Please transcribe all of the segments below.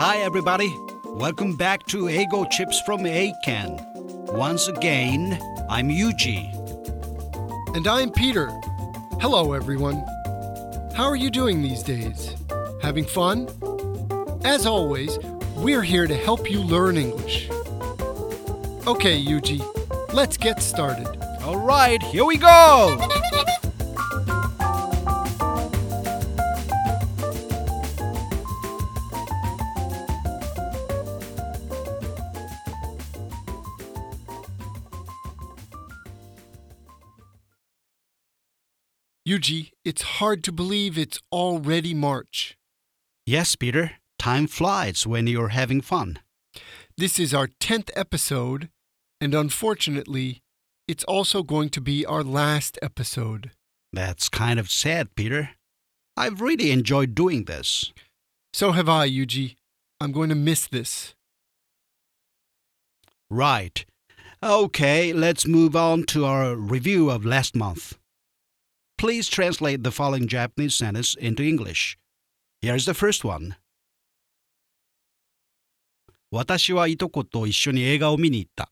Hi, everybody. Welcome back to Eigo Chips from Eiken. Once again, I'm Yuji. And I'm Peter. Hello, everyone. How are you doing these days? Having fun? As always, we're here to help you learn English. Okay, Yuji, let's get started. All right, here we go. Yuji, it's hard to believe it's already March. Yes, Peter. Time flies when you're having fun. This is our 10th episode, and unfortunately, it's also going to be our last episode. That's kind of sad, Peter. I've really enjoyed doing this. So have I, Yuji. I'm going to miss this. Right. Okay, let's move on to our review of last month. Please translate the following Japanese sentence into English. Here's the first one. 私はいとこと一緒に映画を見に行った。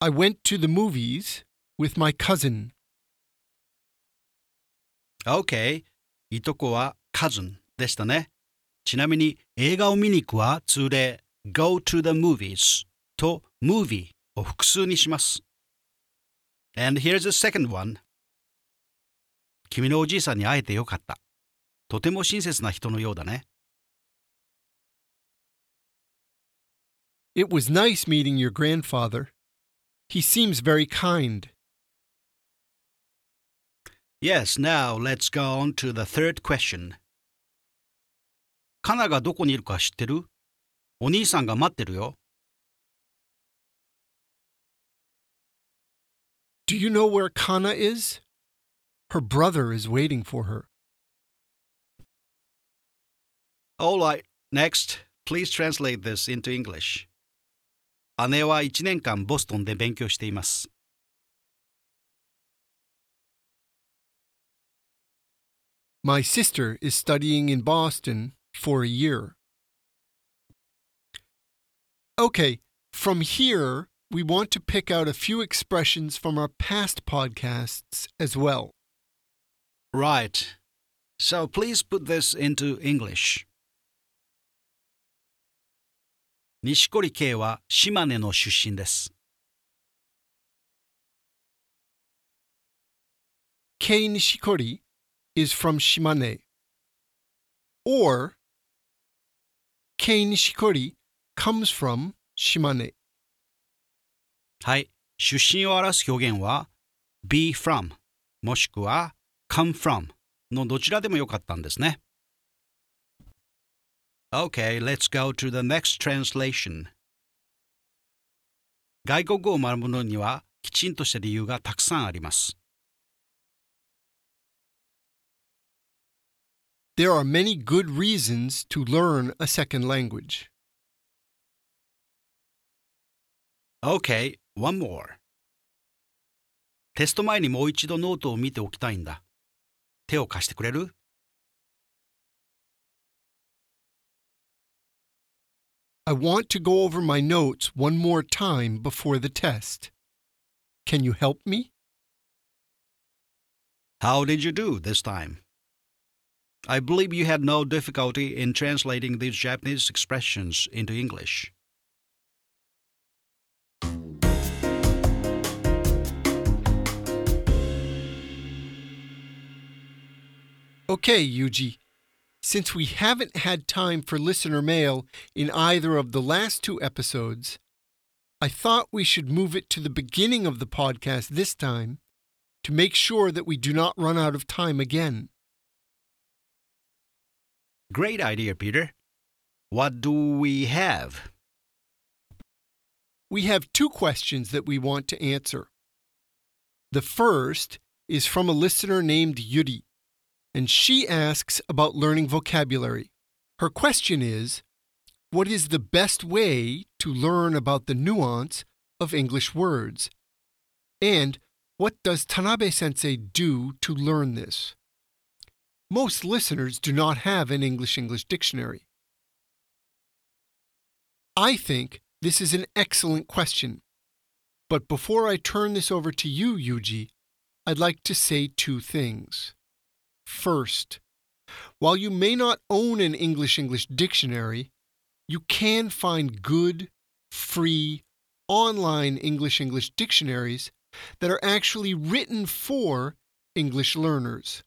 I went to the movies with my cousin. OK。いとこは cousin でしたね。ちなみに映画を見に行くは通例 go to the movies と movie を複数にします。 And here's the second one. 君のおじいさんに会えてよかった。とても親切な人のようだね。 It was nice meeting your grandfather. He seems very kind. Yes, now let's go on to the third question. カナがどこにいるか知ってるお兄さんが待ってるよ。 Do you know where Kana is? Her brother is waiting for her. All right, next, please translate this into English. 姉は1年間ボストンで勉強しています。 My sister is studying in Boston for a year. Okay, from here, we want to pick out a few expressions from our past podcasts as well. Right. So please put this into English. 錦織圭は島根の出身です。Kei Nishikori is from Shimane. Or Kei Nishikori comes from Shimane. はい。出身を表す表現は be from もしくは come from のどちらでもよかったんですね。Okay, let's go to the next translation. 外国語を学ぶのにはきちんとした理由がたくさんあります。There are many good reasons to learn a second language. Okay, one more. テスト前にもう一度ノートを見ておきたいんだ。手を貸してくれる I want to go over my notes one more time before the test. Can you help me? How did you do this time? I believe you had no difficulty in translating these Japanese expressions into English. Okay, Yuji. Since we haven't had time for listener mail in either of the last two episodes, I thought we should move it to the beginning of the podcast this time to make sure that we do not run out of time again. Great idea, Peter. What do we have? We have two questions that we want to answer. The first is from a listener named Yuri, and she asks about learning vocabulary. Her question is What is the best way to learn about the nuance of English words? And what does Tanabe sensei do to learn this? Most listeners do not have an English English dictionary. I think this is an excellent question. But before I turn this over to you, Yuji, I'd like to say two things. First, while you may not own an English English dictionary, you can find good, free, online English English dictionaries that are actually written for English learners.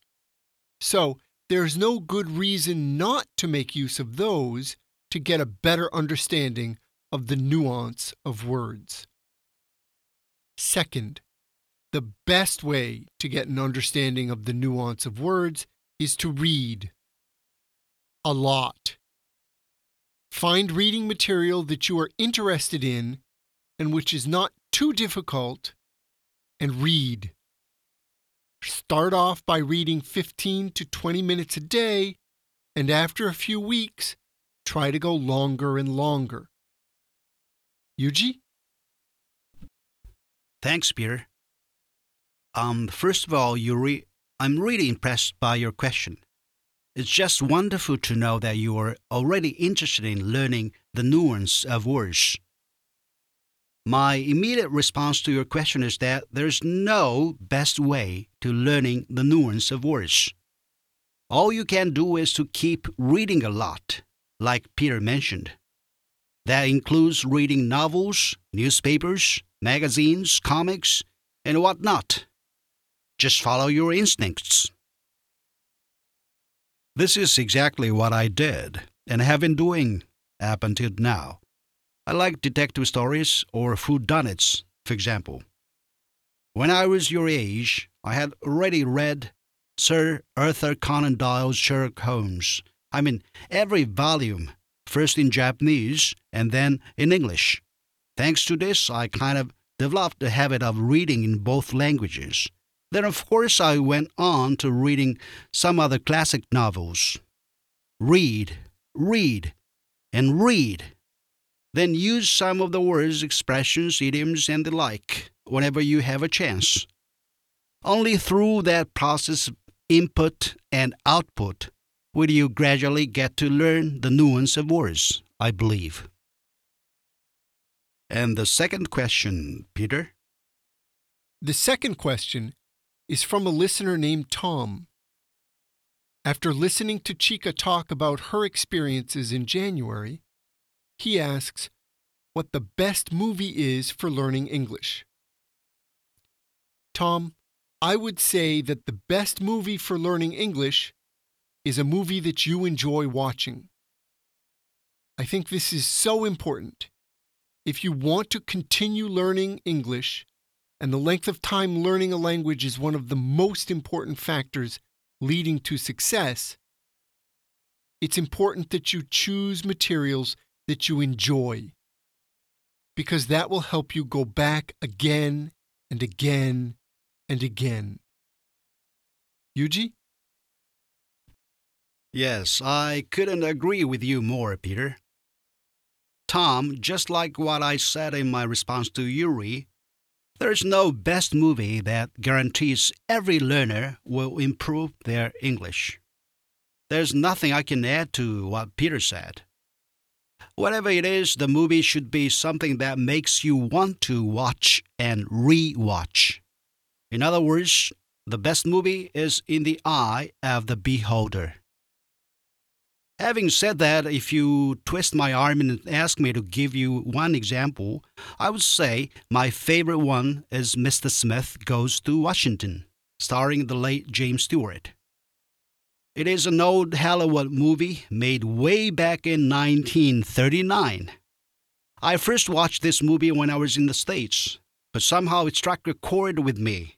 So, there's no good reason not to make use of those to get a better understanding of the nuance of words. Second, the best way to get an understanding of the nuance of words is to read. A lot. Find reading material that you are interested in and which is not too difficult, and read. Start off by reading 15 to 20 minutes a day, and after a few weeks, try to go longer and longer. Yuji? Thanks, Peter. Um, first of all, you re- I'm really impressed by your question. It's just wonderful to know that you are already interested in learning the nuance of words. My immediate response to your question is that there's no best way to learning the nuance of words. All you can do is to keep reading a lot, like Peter mentioned. That includes reading novels, newspapers, magazines, comics, and whatnot. Just follow your instincts. This is exactly what I did and have been doing up until now. I like detective stories or whodunits, for example. When I was your age, I had already read Sir Arthur Conan Doyle's Sherlock Holmes. I mean, every volume, first in Japanese and then in English. Thanks to this, I kind of developed the habit of reading in both languages. Then, of course, I went on to reading some other classic novels. Read, read, and read then use some of the words, expressions, idioms, and the like whenever you have a chance. Only through that process of input and output will you gradually get to learn the nuance of words, I believe. And the second question, Peter? The second question is from a listener named Tom. After listening to Chica talk about her experiences in January, he asks what the best movie is for learning English. Tom, I would say that the best movie for learning English is a movie that you enjoy watching. I think this is so important. If you want to continue learning English, and the length of time learning a language is one of the most important factors leading to success, it's important that you choose materials that you enjoy, because that will help you go back again and again and again. Yuji? Yes, I couldn't agree with you more, Peter. Tom, just like what I said in my response to Yuri, there's no best movie that guarantees every learner will improve their English. There's nothing I can add to what Peter said. Whatever it is, the movie should be something that makes you want to watch and re-watch. In other words, the best movie is in the eye of the beholder. Having said that, if you twist my arm and ask me to give you one example, I would say my favorite one is Mr. Smith Goes to Washington, starring the late James Stewart. It is an old Hollywood movie made way back in 1939. I first watched this movie when I was in the States, but somehow it struck a chord with me.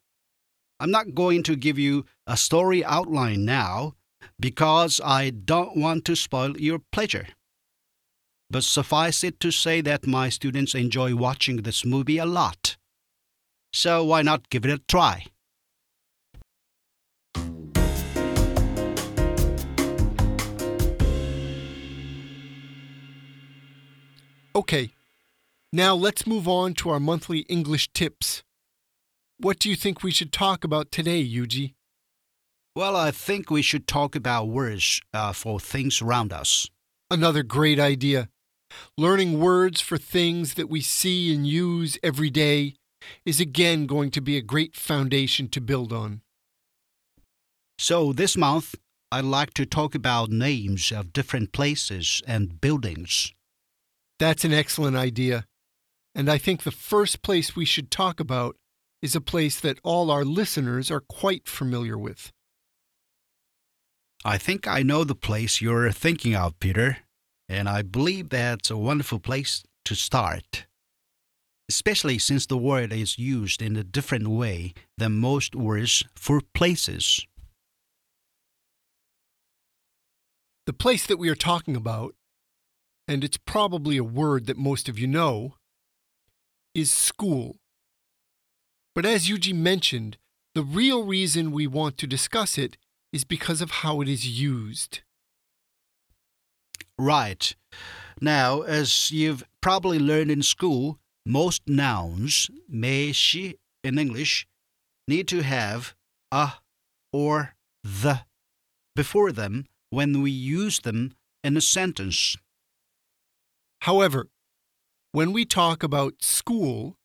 I'm not going to give you a story outline now because I don't want to spoil your pleasure. But suffice it to say that my students enjoy watching this movie a lot. So why not give it a try? Okay, now let's move on to our monthly English tips. What do you think we should talk about today, Yuji? Well, I think we should talk about words uh, for things around us. Another great idea. Learning words for things that we see and use every day is again going to be a great foundation to build on. So, this month, I'd like to talk about names of different places and buildings. That's an excellent idea. And I think the first place we should talk about is a place that all our listeners are quite familiar with. I think I know the place you're thinking of, Peter, and I believe that's a wonderful place to start. Especially since the word is used in a different way than most words for places. The place that we are talking about, and it's probably a word that most of you know, is school. But as Yuji mentioned, the real reason we want to discuss it is because of how it is used. Right. Now, as you've probably learned in school, most nouns, 名詞 in English, need to have a or the before them when we use them in a sentence. However, when we talk about school,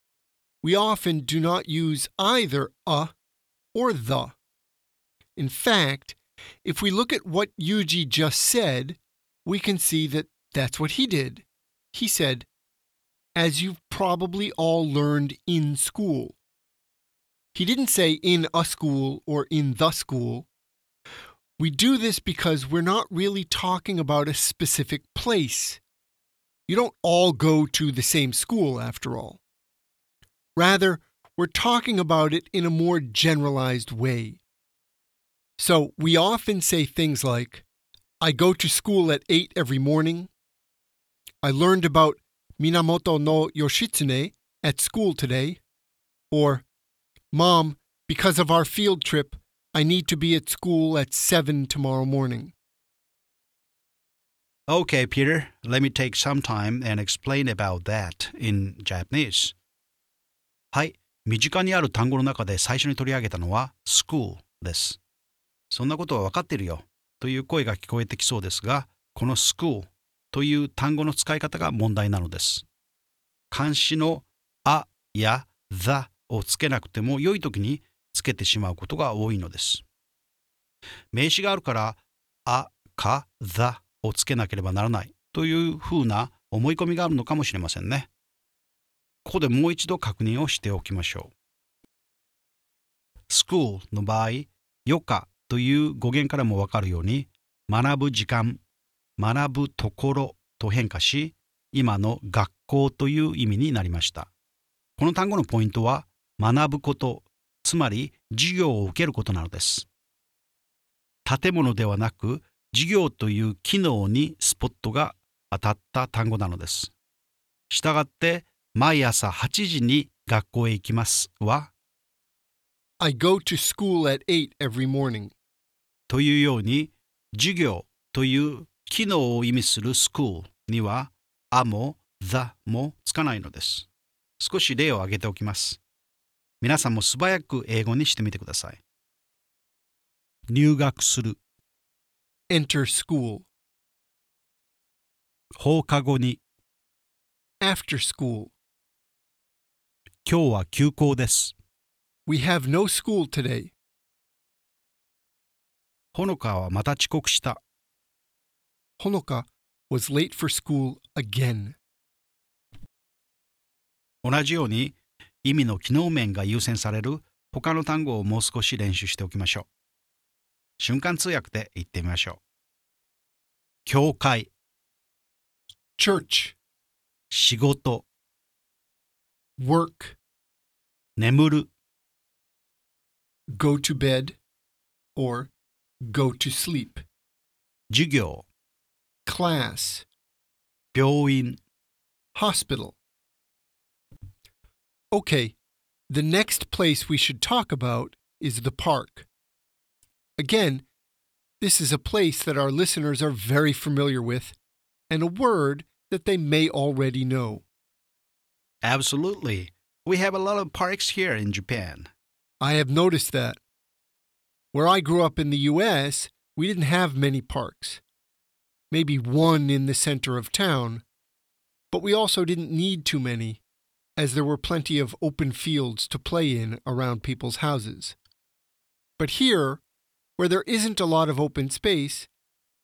we often do not use either a or the. In fact, if we look at what Yuji just said, we can see that that's what he did. He said, as you've probably all learned in school. He didn't say in a school or in the school. We do this because we're not really talking about a specific place. You don't all go to the same school, after all. Rather, we're talking about it in a more generalized way. So we often say things like, I go to school at 8 every morning. I learned about Minamoto no Yoshitsune at school today. Or, Mom, because of our field trip, I need to be at school at 7 tomorrow morning. Okay, Peter, let me take some time and explain about that in Japanese. はい、身近にある単語の中で最初に取り上げたのは school です。 そんなことは分かってるよという声が聞こえてきそうですが、この school という単語の使い方が問題なのです。漢詞のあや the をつけなくても良い時につけてしまうことが多いのです。名詞があるからあか the をつけなければならないというふうな思い込みがあるのかもしれませんね。ここでもう一度確認をしておきましょう。school の場合、余暇という語源からもわかるように、学ぶ時間、学ぶところと変化し、今の学校という意味になりました。この単語のポイントは、学ぶこと、つまり授業を受けることなのです。建物ではなく、授業という機能にスポットが当たった単語なのです。したがって、毎朝8時に学校へ行きますは、I go to school at 8 every morning. というように、授業という機能を意味する school には、あも the もつかないのです。少し例を挙げておきます。皆さんも素早く英語にしてみてください。入学する、Enter school. 放課後に、After school. 今日は休校です。We have no school today. ほのかはまた遅刻した。Honoka was late for school again. 同じように意味の機能面が優先される他の単語をもう少し練習しておきましょう。瞬間通訳で言ってみましょう。教会、Church. 仕事、Work. 眠る、Go to bed. Or go to sleep. 授業、 Class. 病院、 Hospital. Okay, the next place we should talk about is the park. Again, this is a place that our listeners are very familiar with and a word that they may already know. Absolutely. We have a lot of parks here in Japan. I have noticed that. Where I grew up in the US, we didn't have many parks. Maybe one in the center of town, but we also didn't need too many, as there were plenty of open fields to play in around people's houses. But here, where there isn't a lot of open space,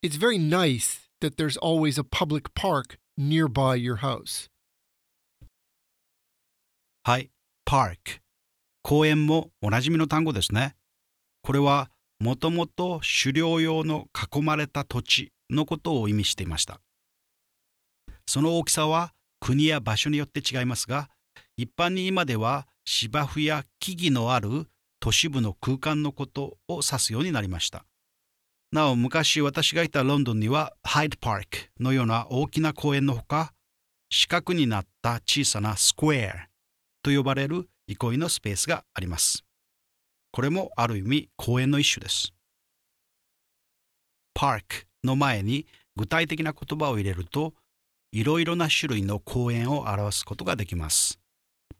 it's very nice that there's always a public park nearby your house. はい、park。公園もおなじみの単語ですね。 これはもともと狩猟用の囲まれた土地のことを意味していました。その大きさは国や場所によって違いますが、一般に今では芝生や木々のある都市部の空間のことを指すようになりました。なお昔私がいたロンドンにはハイドパークのような大きな公園のほか四角になった小さなスクエアと呼ばれる憩いのスペースがあります。これもある意味公園の一種です。park の前に具体的な言葉を入れるといろいろな種類の公園を表すことができます。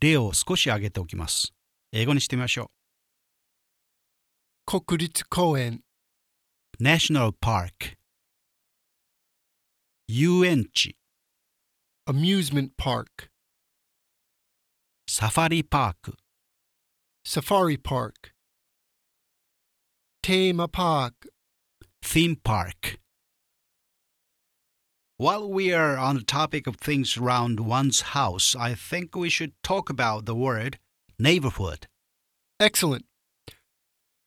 例を少し挙げておきます。英語にしてみましょ国立公園、う。National Park 遊園地、amusement park, サファリパーク、safari park, tema park, theme park. While we are on the topic of things around one's house, I think we should talk about the word neighborhood. Excellent.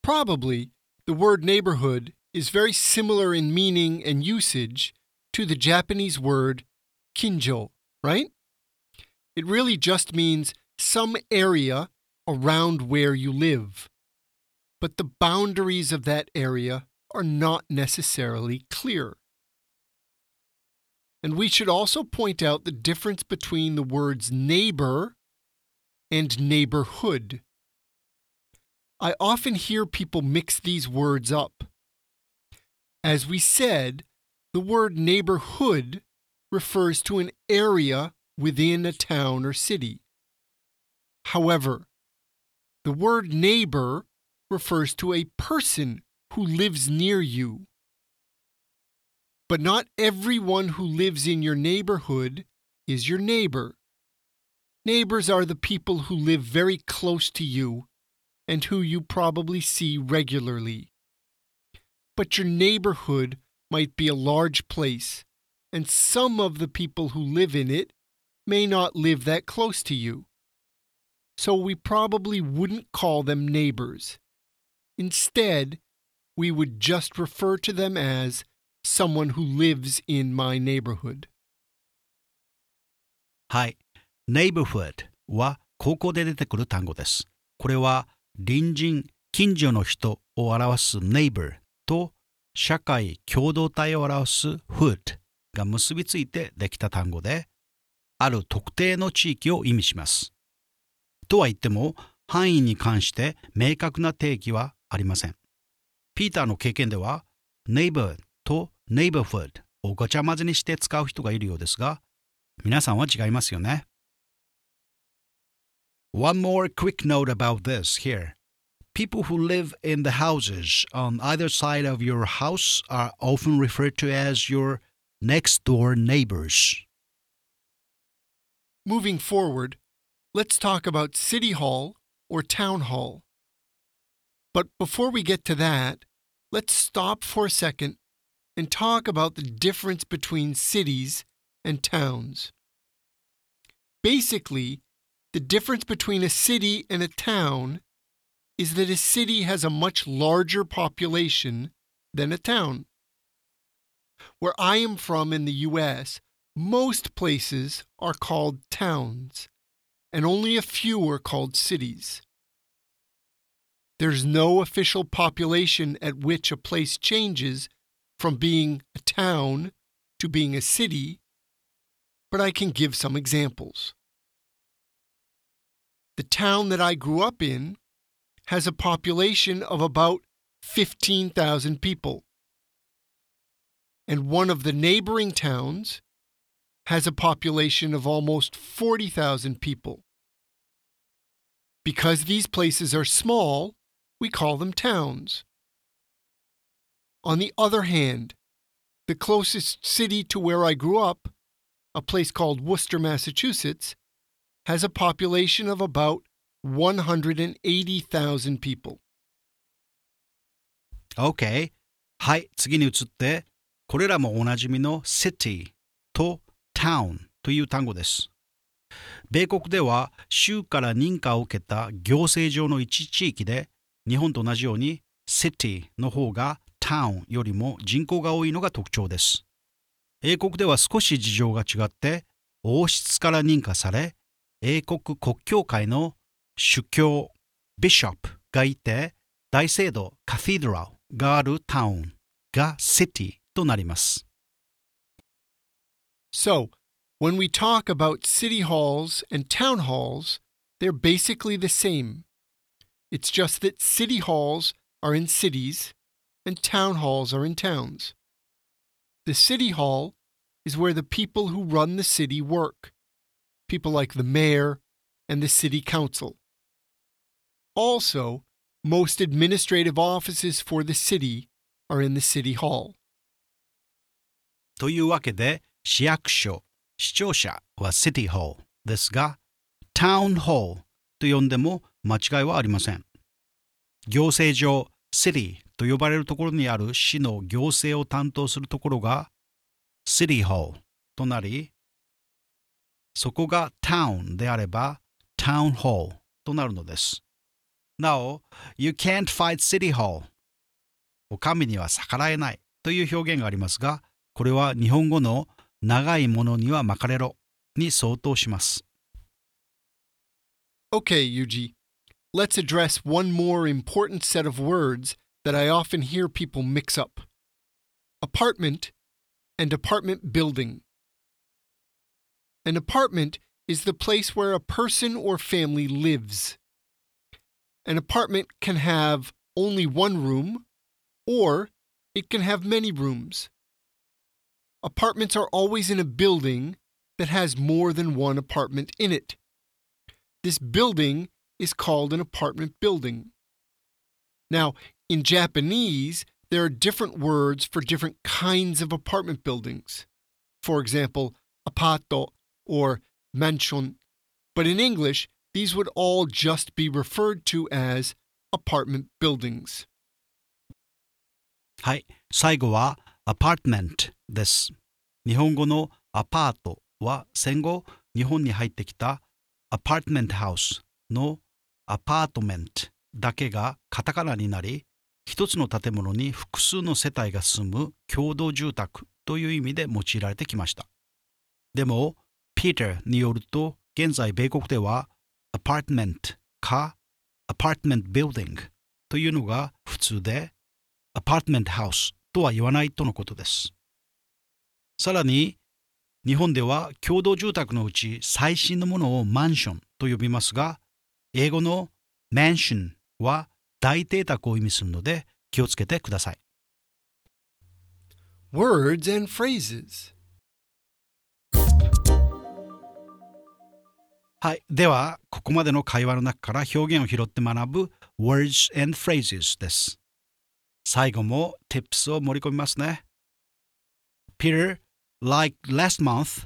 Probably the word neighborhood is very similar in meaning and usage to the Japanese word kinjo, right? It really just means some area around where you live. But the boundaries of that area are not necessarily clear. And we should also point out the difference between the words neighbor and neighborhood. I often hear people mix these words up. As we said, the word neighborhood refers to an area within a town or city. However, the word neighbor refers to a person who lives near you. But not everyone who lives in your neighborhood is your neighbor. Neighbors are the people who live very close to you and who you probably see regularly. But your neighborhood might be a large place, and some of the people who live in it may not live that close to you. So we probably wouldn't call them neighbors. Instead, we would just refer to them as someone who lives in my neighborhood. はい。neighborhood は高校で出てくる単語です。これは隣人、近所の人を表す neighbor と社会共同体を表す hood が結びついてできた単語で、ある特定の地域を意味します。とは言っても、範囲に関して明確な定義はありません。ピーターの経験では、neighbor と neighborhood をごちゃ混ぜにして使う人がいるようですが、皆さんは違いますよね。One more quick note about this here. People who live in the houses on either side of your house are often referred to as your next door neighbors. Moving forward, let's talk about City Hall or Town Hall. But before we get to that, let's stop for a second and talk about the difference between cities and towns. Basically, the difference between a city and a town is that a city has a much larger population than a town. Where I am from in the US, most places are called towns, and only a few are called cities. There's no official population at which a place changes from being a town to being a city, but I can give some examples. The town that I grew up in has a population of about 15,000 people. And one of the neighboring towns has a population of almost 40,000 people. Because these places are small, we call them towns. On the other hand, the closest city to where I grew up, a place called Worcester, Massachusetts, has a population of about 180,000 people. OK。はい、次に移って、これらもおなじみの city と town という単語です。米国では州から認可を受けた行政上の一地域で日本と同じように city の方が town よりも人口が多いのが特徴です。英国では少し事情が違って王室から認可され英国国教会の主教ビショップがいて大聖堂カティドラルがあるタウンが city となります。So, when we talk about city halls and town halls, they're basically the same. It's just that city halls are in cities and town halls are in towns. The city hall is where the people who run the city work, people like the mayor and the city council. Also, most administrative offices for the city are in the city hall. というわけで市役所、市庁舎は City Hall ですが Town Hall と呼んでも 間違いはありません。行政上 City と呼ばれるところにある市の行政を担当するところが City Hall となりそこが Town であれば Town Hall となるのです。なお、You can't fight City Hall お上には逆らえないという表現がありますがこれは日本語の長いものには巻かれろに相当します。Okay, Yuji, let's address one more important set of words that I often hear people mix up apartment and apartment building. An apartment is the place where a person or family lives. An apartment can have only one room, or it can have many rooms. Apartments are always in a building that has more than one apartment in it. This building is called an apartment building. Now, in Japanese, there are different words for different kinds of apartment buildings. For example, apato or mansion. But in English, these would all just be referred to as apartment buildings. はい、最後は apartment です。日本語のアパートは戦後日本に入ってきたアパートメントハウスのアパートメントだけがカタカナになり一つの建物に複数の世帯が住む共同住宅という意味で用いられてきました。でも、ピーターによると現在米国ではアパートメントかアパートメントビルディングというのが普通でアパートメントハウスとは言わないとのことです。さらに、日本では共同住宅のうち最新のものをマンションと呼びますが、英語のマンションは大邸宅を意味するので気をつけてください。Words and phrases. はい。では、ここまでの会話の中から表現を拾って学ぶ Words and Phrases です。最後も Tips を盛り込みますね。Peter, like last month,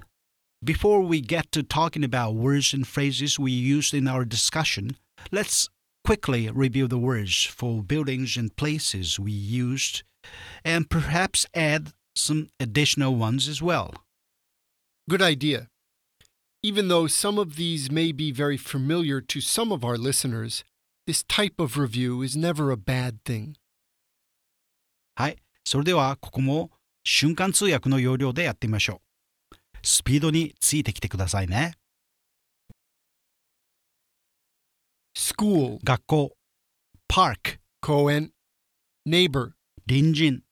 before we get to talking about words and phrases we used in our discussion, let's quickly review the words for buildings and places we used and perhaps add some additional ones as well. Good idea. Even though some of these may be very familiar to some of our listeners, this type of review is never a bad thing. はい。それでは、ここも瞬間通訳の要領でやってみましょう。 スピードについてきてくださいね。School, 学校、パーク、koen, neighbor, 隣人、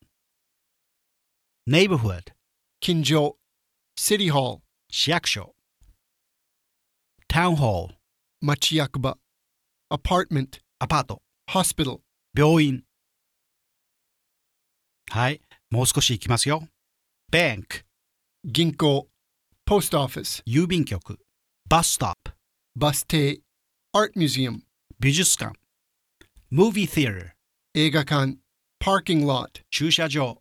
neighborhood、kinjo, city hall, 市役所、タウンホール、machiakuba, apartment, アパート、hospital, 病院。はい。もう少し行きますよ。bank、ginko, post office, 郵便局、バスストップ、baste, art museum, 美術館、movie theater、eigakan, parking lot, 駐車場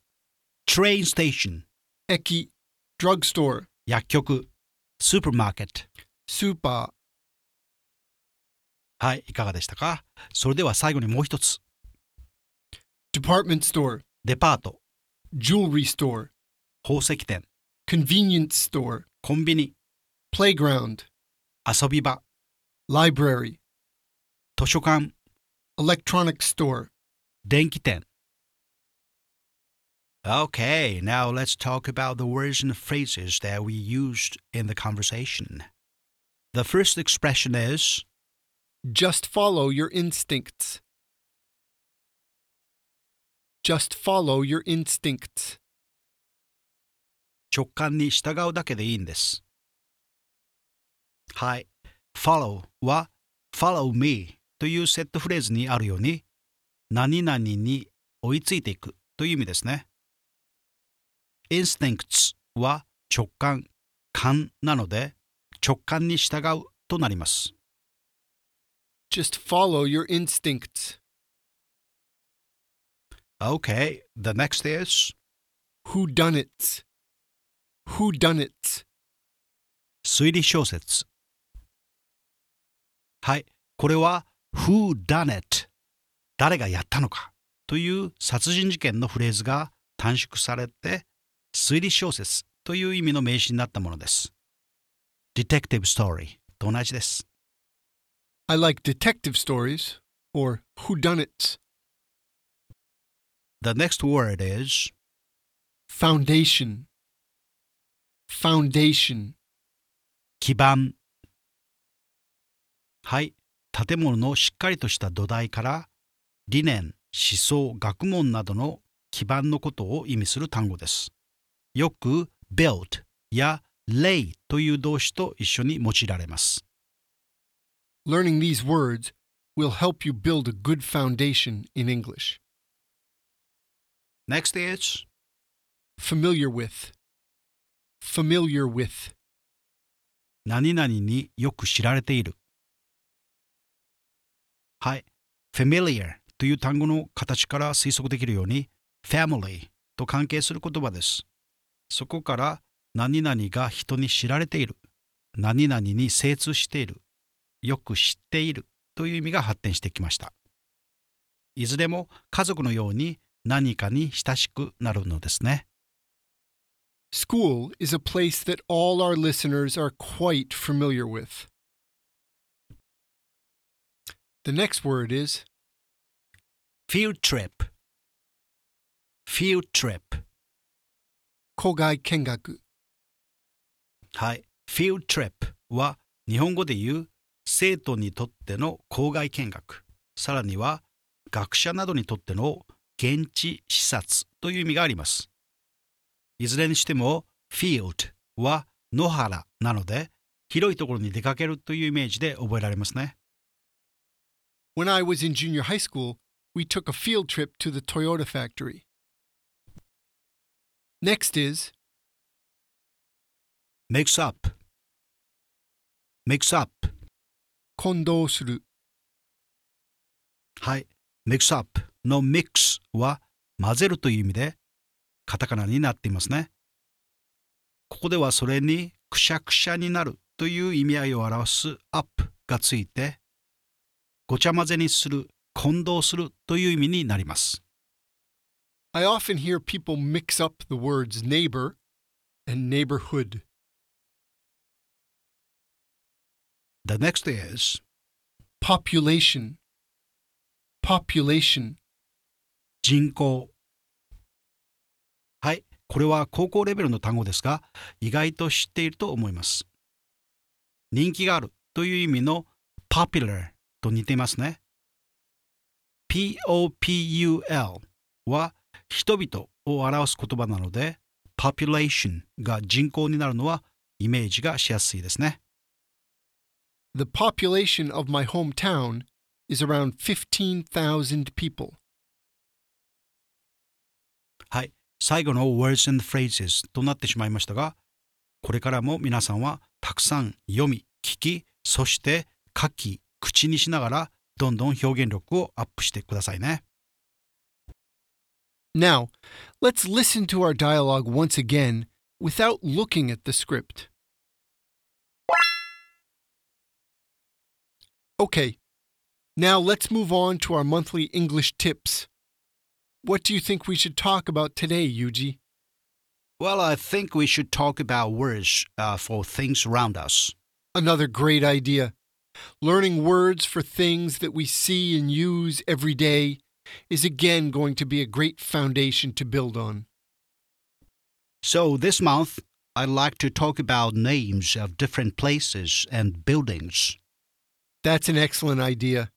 train station eki, drugstore, 薬局スーパーはいいかがでしたかそれでは最後にもう一つ department store, デパート jewelry store, 宝石店 convenience store, コンビニ playground, 遊び場 library, 図書館 electronic store. 電気店 Okay, now let's talk about the words and phrases that we used in the conversation. The first expression is Just follow your instincts. Just follow your instincts. 直感に従うだけでいいんです。はい。follow は follow me というセットフレーズにあるように何々に追いついていくという意味ですね。instincts は直感、感なので直感に従うとなります。Just follow your instincts. Okay, the next is Who done it? Who done it? 推理小説。はい、これは Who done it? 誰がやったのかという殺人事件のフレーズが短縮されて推理小説という意味の名詞になったものです。Detective Story と同じです。I like detective stories or who done it. The next word is Foundation. Foundation. 基盤。はい、建物のしっかりとした土台から理念、思想、学問などの基盤のことを意味する単語です。よく built や lay という動詞と一緒に用いられます。Learning these words will help you build a good foundation in English. Next is Familiar with. Familiar with. 何々によく知られている。はい。familiar という単語の形から推測できるように family と関係する言葉です。そこから何々が人に知られている。何々に精通している。よく知っているという意味が発展してきました。いずれも家族のように何かに親しくなるのですね。School is a place that all our listeners are quite familiar with. The next word is field trip field trip 校外見学。はい。field trip は日本語で言う生徒にとっての校外見学、さらには学者などにとっての現地視察という意味があります。いずれにしても field は野原なので広いところに出かけるというイメージで覚えられますね。When I was in junior high school, we took a field trip to the Toyota factory. Next is mix up mix up 混同する。はい。mix up の mix は混ぜるという意味でカタカナになっていますね。ここではそれにくしゃくしゃになるという意味合いを表す up がついてごちゃ混ぜにする、混同するという意味になります。I often hear people mix up the words neighbor and neighborhood. The next is Population. Population. 人口。これは高校レベルの単語ですが、意外と知っていると思います。人気があるという意味の popular と似ていますね。popul は人々を表す言葉なので、population が人口になるのはイメージがしやすいですね。The population of my hometown is around 15,000 people. はい。最後の words and phrases となってしまいましたが、これからも皆さんはたくさん読み、聞き、そして書き、口にしながらどんどん表現力をアップしてくださいね。Now, let's listen to our dialogue once again without looking at the script. Okay, now let's move on to our monthly English tips. What do you think we should talk about today, Yuji? Well, I think we should talk about words uh, for things around us. Another great idea. Learning words for things that we see and use every day is again going to be a great foundation to build on. So, this month, I'd like to talk about names of different places and buildings. That's an excellent idea.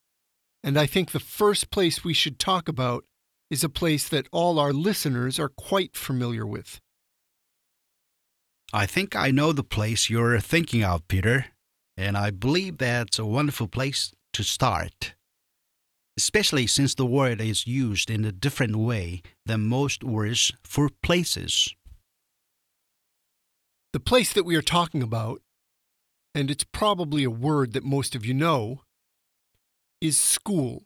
And I think the first place we should talk about is a place that all our listeners are quite familiar with. I think I know the place you're thinking of, Peter, and I believe that's a wonderful place to start. Especially since the word is used in a different way than most words for places. The place that we are talking about, and it's probably a word that most of you know, is school.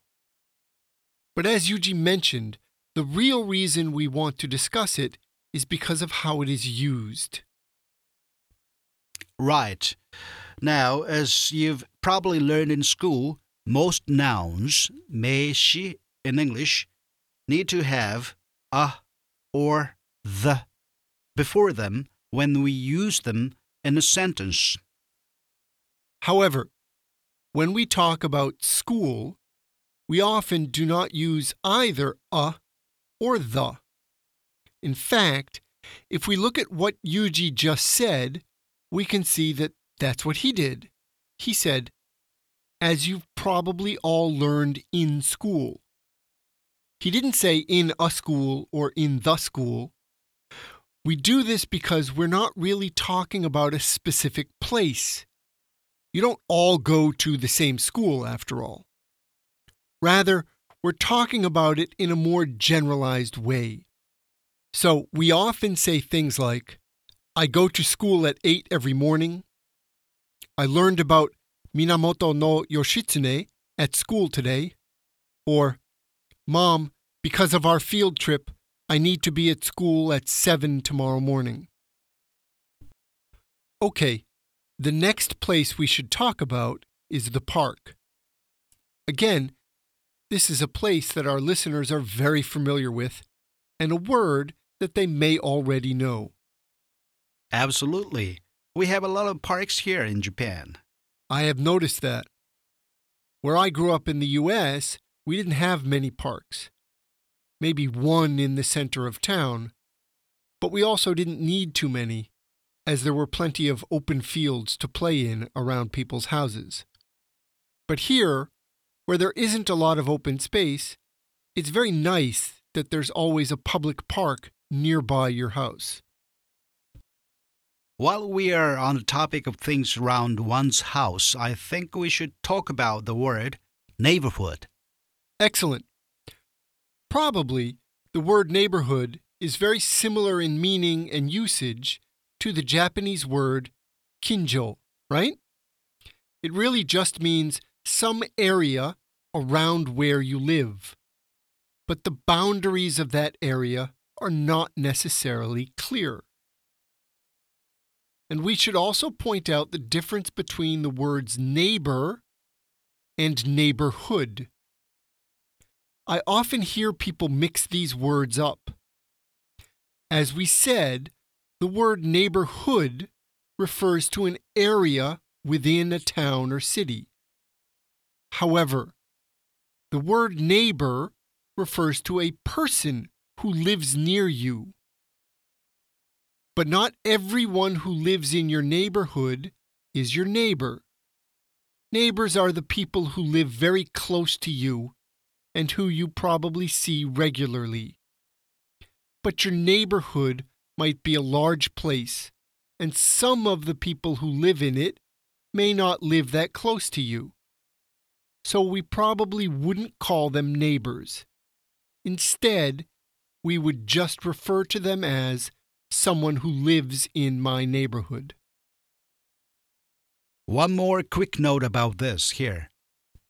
But as Yuji mentioned, the real reason we want to discuss it is because of how it is used. Right. Now, as you've probably learned in school, most nouns, me, she in English, need to have a or the before them when we use them in a sentence. However, when we talk about school, we often do not use either a or the. In fact, if we look at what Yuji just said, we can see that that's what he did. He said, as you've probably all learned in school. He didn't say in a school or in the school. We do this because we're not really talking about a specific place. You don't all go to the same school, after all. Rather, we're talking about it in a more generalized way. So we often say things like, I go to school at 8 every morning. I learned about Minamoto no Yoshitsune at school today. Or, Mom, because of our field trip, I need to be at school at 7 tomorrow morning. Okay, the next place we should talk about is the park. Again, this is a place that our listeners are very familiar with and a word that they may already know. Absolutely. We have a lot of parks here in Japan. I have noticed that. Where I grew up in the U.S., we didn't have many parks. Maybe one in the center of town. But we also didn't need too many, as there were plenty of open fields to play in around people's houses. But here, where there isn't a lot of open space, it's very nice that there's always a public park nearby your house. While we are on the topic of things around one's house, I think we should talk about the word neighborhood. Excellent. Probably the word neighborhood is very similar in meaning and usage to the Japanese word kinjo, right? It really just means some area around where you live. But the boundaries of that area are not necessarily clear. And we should also point out the difference between the words neighbor and neighborhood. I often hear people mix these words up. As we said, the word neighborhood refers to an area within a town or city. However, the word neighbor refers to a person who lives near you. But not everyone who lives in your neighborhood is your neighbor. Neighbors are the people who live very close to you and who you probably see regularly. But your neighborhood might be a large place, and some of the people who live in it may not live that close to you. So we probably wouldn't call them neighbors. Instead, we would just refer to them as someone who lives in my neighborhood. One more quick note about this here.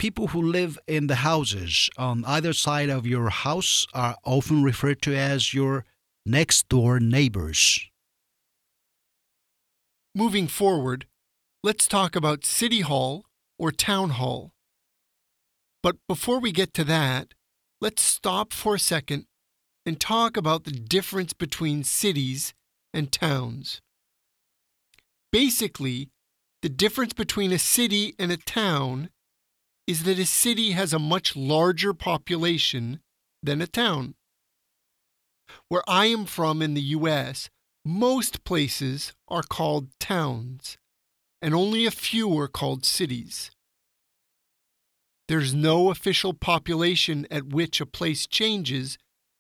people who live in the houses on either side of your house are often referred to as your next door neighbors. Moving forward, let's talk about City Hall or Town Hall. But before we get to that, let's stop for a second and talk about the difference between cities and towns. Basically, the difference between a city and a town is that a city has a much larger population than a town. Where I am from in the US, most places are called towns, and only a few are called cities. There's no official population at which a place changes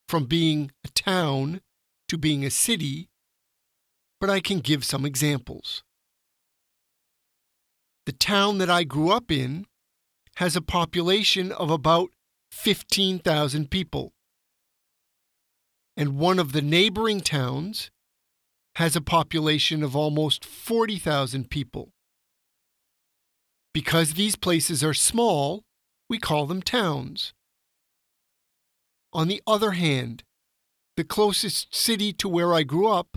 from being a town to being a city, but I can give some examples. The town that I grew up in has a population of about 15,000 people. And one of the neighboring towns has a population of almost 40,000 people. Because these places are small, we call them towns. On the other hand, the closest city to where I grew up,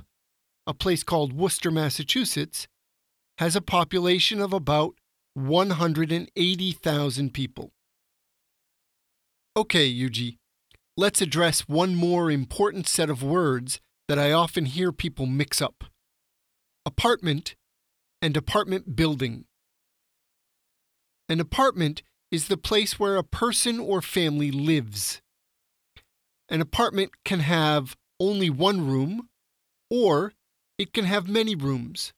a place called Worcester, Massachusetts, has a population of about 180,000 people. Okay, Yuji, let's address one more important set of words that I often hear people mix up apartment and apartment building. An apartment is the place where a person or family lives. An apartment can have only one room, or it can have many rooms.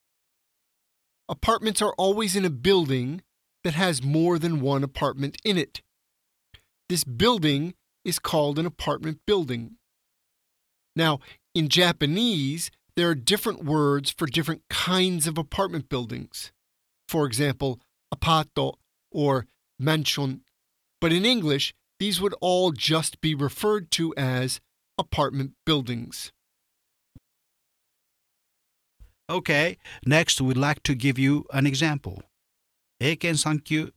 Apartments are always in a building that has more than one apartment in it. This building is called an apartment building. Now, in Japanese, there are different words for different kinds of apartment buildings. For example, apato or mansion. But in English, these would all just be referred to as apartment buildings. Okay, next we'd like to give you an example. 英検3級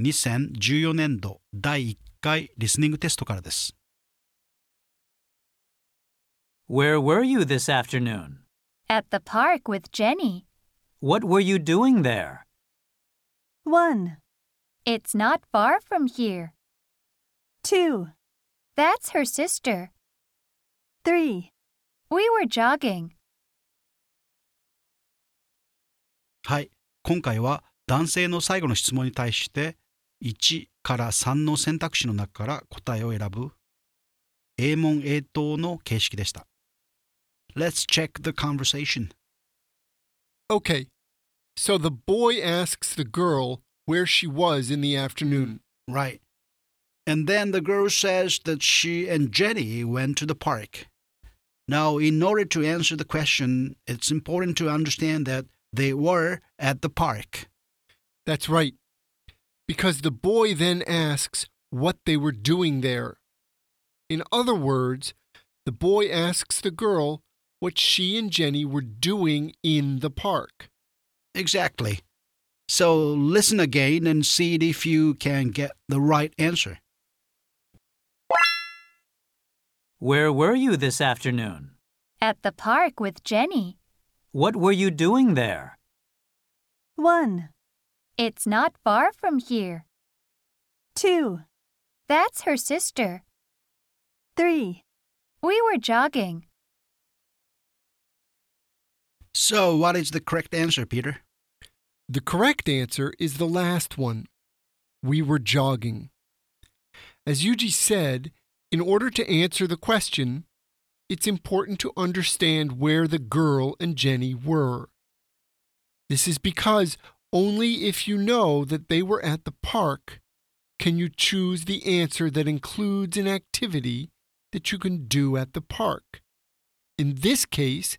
2014年度第1回リスニングテストからです。 Where were you this afternoon? At the park with Jenny. What were you doing there? 1. It's not far from here. 2. That's her sister. 3. We were jogging. はい、今回は男性の最後の質問に対して1から3の選択肢の中から答えを選ぶ A 問 A 答の形式でした。Let's check the conversation. Okay, so the boy asks the girl where she was in the afternoon. Mm, right. And then the girl says that she and Jenny went to the park. Now, in order to answer the question, it's important to understand that they were at the park. That's right. Because the boy then asks what they were doing there. In other words, the boy asks the girl what she and Jenny were doing in the park. Exactly. So listen again and see if you can get the right answer. Where were you this afternoon? At the park with Jenny. What were you doing there? 1. It's not far from here. 2. That's her sister. 3. We were jogging. So, what is the correct answer, Peter? The correct answer is the last one. We were jogging. As Yuji said, in order to answer the question, it's important to understand where the girl and Jenny were. This is because only if you know that they were at the park can you choose the answer that includes an activity that you can do at the park. In this case,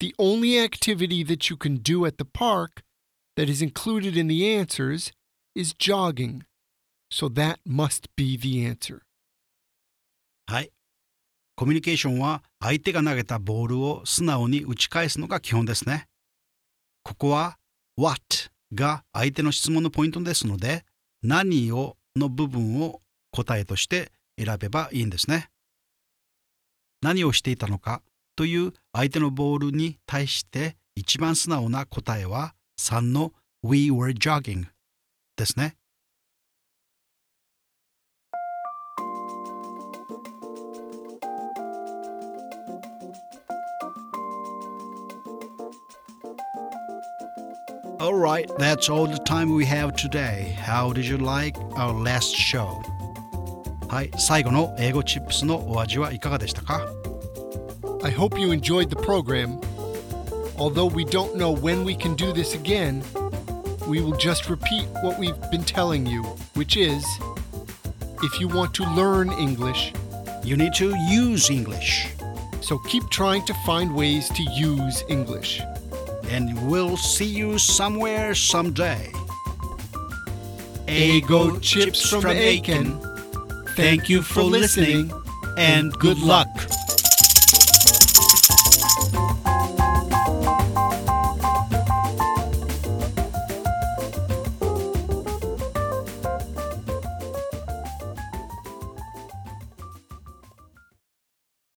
the only activity that you can do at the park that is included in the answers is jogging. So that must be the answer. はい。コミュニケーションは相手が投げたボールを素直に打ち返すのが基本ですね。ここは what が相手の質問のポイントですので何をの部分を答えとして選べばいいんですね。何をしていたのかという相手のボールに対して一番素直な答えは3の We were jogging ですね。Alright, that's all the time we have today. How did you like our last show? はい、最後の英語チップスのお味はいかがでしたか I hope you enjoyed the program. Although we don't know when we can do this again, we will just repeat what we've been telling you, which is if you want to learn English, You need to use English. so keep trying to find ways to use English. And we'll see you somewhere someday. Eigo Chips from Eiken. Thank you for listening and good luck.